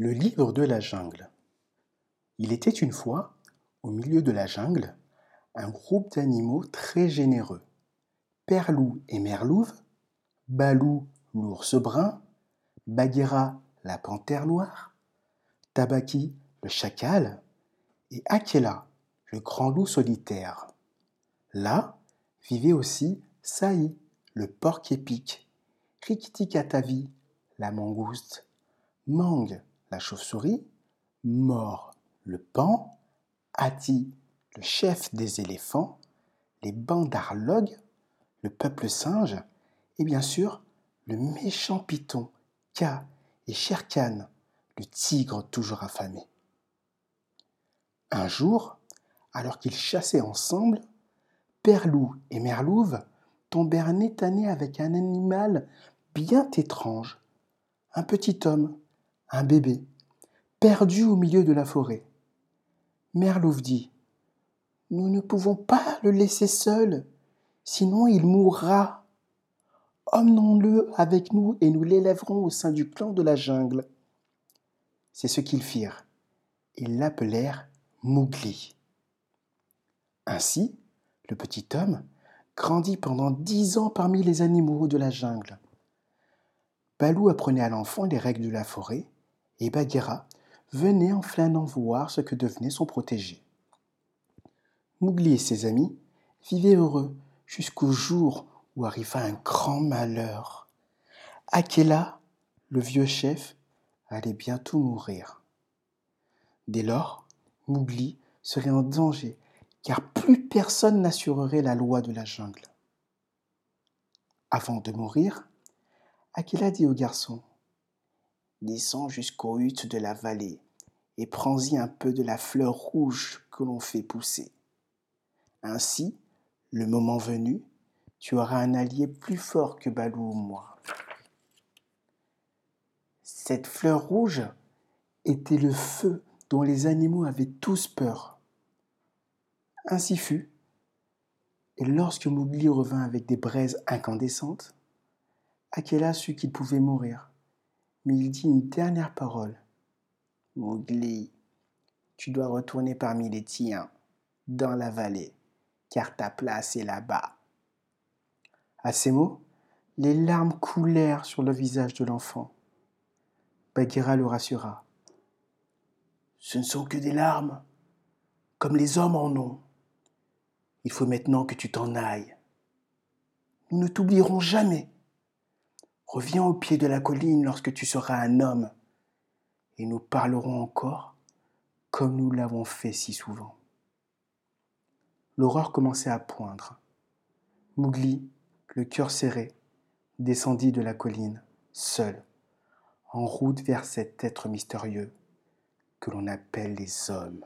Le livre de la jungle. Il était une fois, au milieu de la jungle, un groupe d'animaux très généreux. Père loup et mère louve, Balou l'ours brun, Bagheera la panthère noire, Tabaki le chacal et Akela le grand loup solitaire. Là vivait aussi Saï le porc épic, Rikiki-Katavi la mangouste, Mang la chauve-souris, Mort le pan, Ati le chef des éléphants, les bandarlogues, le peuple singe et bien sûr le méchant python, Ka et Sherkan, le tigre toujours affamé. Un jour, alors qu'ils chassaient ensemble, Père Loup et Mère Louve tombèrent nez avec un animal bien étrange, un petit homme, un bébé, perdu au milieu de la forêt. Mère Louve dit Nous ne pouvons pas le laisser seul, sinon il mourra. Emmenons-le avec nous et nous l'élèverons au sein du clan de la jungle. C'est ce qu'ils firent. Ils l'appelèrent Mougli. Ainsi, le petit homme grandit pendant dix ans parmi les animaux de la jungle. Balou apprenait à l'enfant les règles de la forêt et Bagheera venait en flânant voir ce que devenait son protégé. Mougli et ses amis vivaient heureux jusqu'au jour où arriva un grand malheur. Akela, le vieux chef, allait bientôt mourir. Dès lors, Mougli serait en danger car plus personne n'assurerait la loi de la jungle. Avant de mourir, Akela dit au garçon Descends jusqu'aux huttes de la vallée et prends-y un peu de la fleur rouge que l'on fait pousser. Ainsi, le moment venu, tu auras un allié plus fort que Balou ou moi. Cette fleur rouge était le feu dont les animaux avaient tous peur. Ainsi fut, et lorsque Mowgli revint avec des braises incandescentes, Akela sut qu'il pouvait mourir, mais il dit une dernière parole. Mowgli, tu dois retourner parmi les tiens, dans la vallée, car ta place est là-bas. À ces mots, les larmes coulèrent sur le visage de l'enfant. Bagheera le rassura. Ce ne sont que des larmes, comme les hommes en ont. Il faut maintenant que tu t'en ailles. Nous ne t'oublierons jamais. Reviens au pied de la colline lorsque tu seras un homme, et nous parlerons encore comme nous l'avons fait si souvent. L'aurore commençait à poindre. Mougli, le cœur serré, descendit de la colline, seul, en route vers cet être mystérieux que l'on appelle les hommes.